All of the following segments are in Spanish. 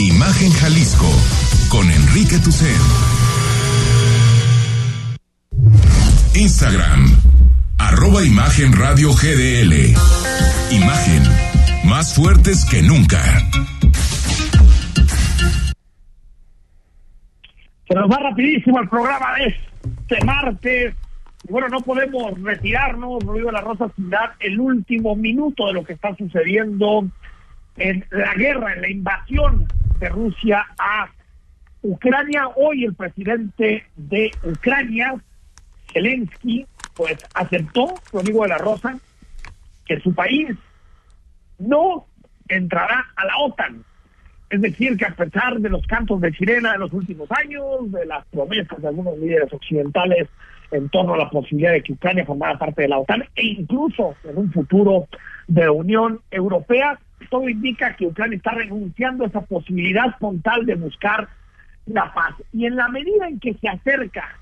Imagen Jalisco con Enrique Tucen. Instagram, arroba Imagen GDL. Imagen, más fuertes que nunca. Se nos va rapidísimo el programa de este martes. Bueno, no podemos retirarnos, de la Rosa, sin dar el último minuto de lo que está sucediendo en la guerra, en la invasión de Rusia a Ucrania. Hoy el presidente de Ucrania, Zelensky, pues aceptó, Rodrigo de la Rosa, que su país no entrará a la OTAN. Es decir, que a pesar de los cantos de sirena de los últimos años, de las promesas de algunos líderes occidentales en torno a la posibilidad de que Ucrania formara parte de la OTAN e incluso en un futuro de Unión Europea, todo indica que Ucrania está renunciando a esa posibilidad frontal de buscar la paz. Y en la medida en que se acerca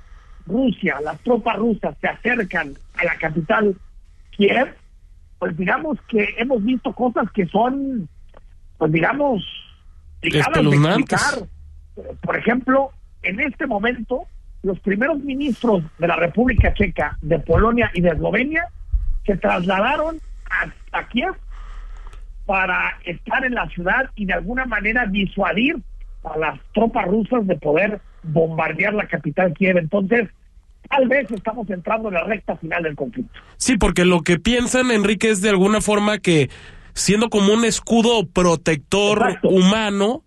Rusia, las tropas rusas se acercan a la capital Kiev, pues digamos que hemos visto cosas que son, pues digamos, explicar. Por ejemplo, en este momento, los primeros ministros de la República Checa, de Polonia y de Eslovenia se trasladaron a, a Kiev para estar en la ciudad y de alguna manera disuadir a las tropas rusas de poder bombardear la capital Kiev. Entonces, tal vez estamos entrando en la recta final del conflicto. Sí, porque lo que piensan, Enrique, es de alguna forma que siendo como un escudo protector humano,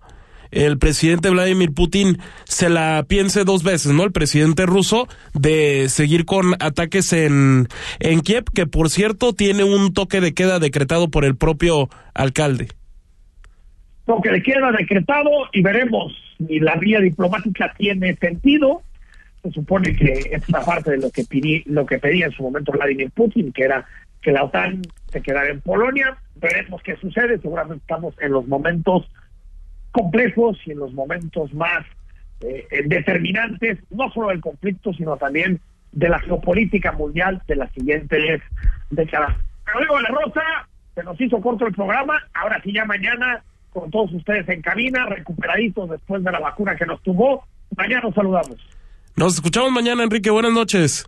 el presidente Vladimir Putin se la piense dos veces, ¿no? El presidente ruso de seguir con ataques en, en Kiev, que por cierto tiene un toque de queda decretado por el propio alcalde. Toque de queda decretado y veremos si la vía diplomática tiene sentido. Se supone que es una parte de lo que, pedí, lo que pedía en su momento Vladimir Putin, que era que la OTAN se quedara en Polonia. Veremos qué sucede. Seguramente estamos en los momentos complejos y en los momentos más eh, determinantes, no solo del conflicto, sino también de la geopolítica mundial de las siguientes décadas. Pero digo, La Rosa, se nos hizo corto el programa, ahora sí ya mañana con todos ustedes en cabina, recuperaditos después de la vacuna que nos tuvo. Mañana nos saludamos. Nos escuchamos mañana, Enrique. Buenas noches.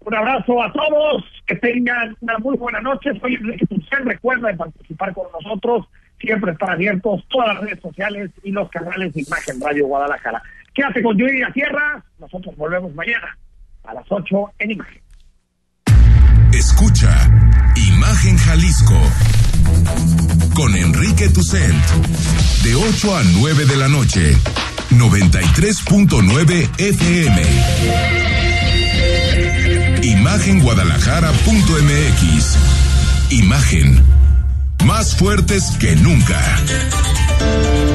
Un abrazo a todos, que tengan una muy buena noche. Soy Enrique Tucen, recuerda participar con nosotros siempre están abiertos todas las redes sociales y los canales de Imagen Radio Guadalajara. Quédate con Yuri la Tierra, nosotros volvemos mañana a las 8 en Imagen. Escucha Imagen Jalisco con Enrique Tucent de 8 a 9 de la noche, 93.9 FM. Imagen más fuertes que nunca.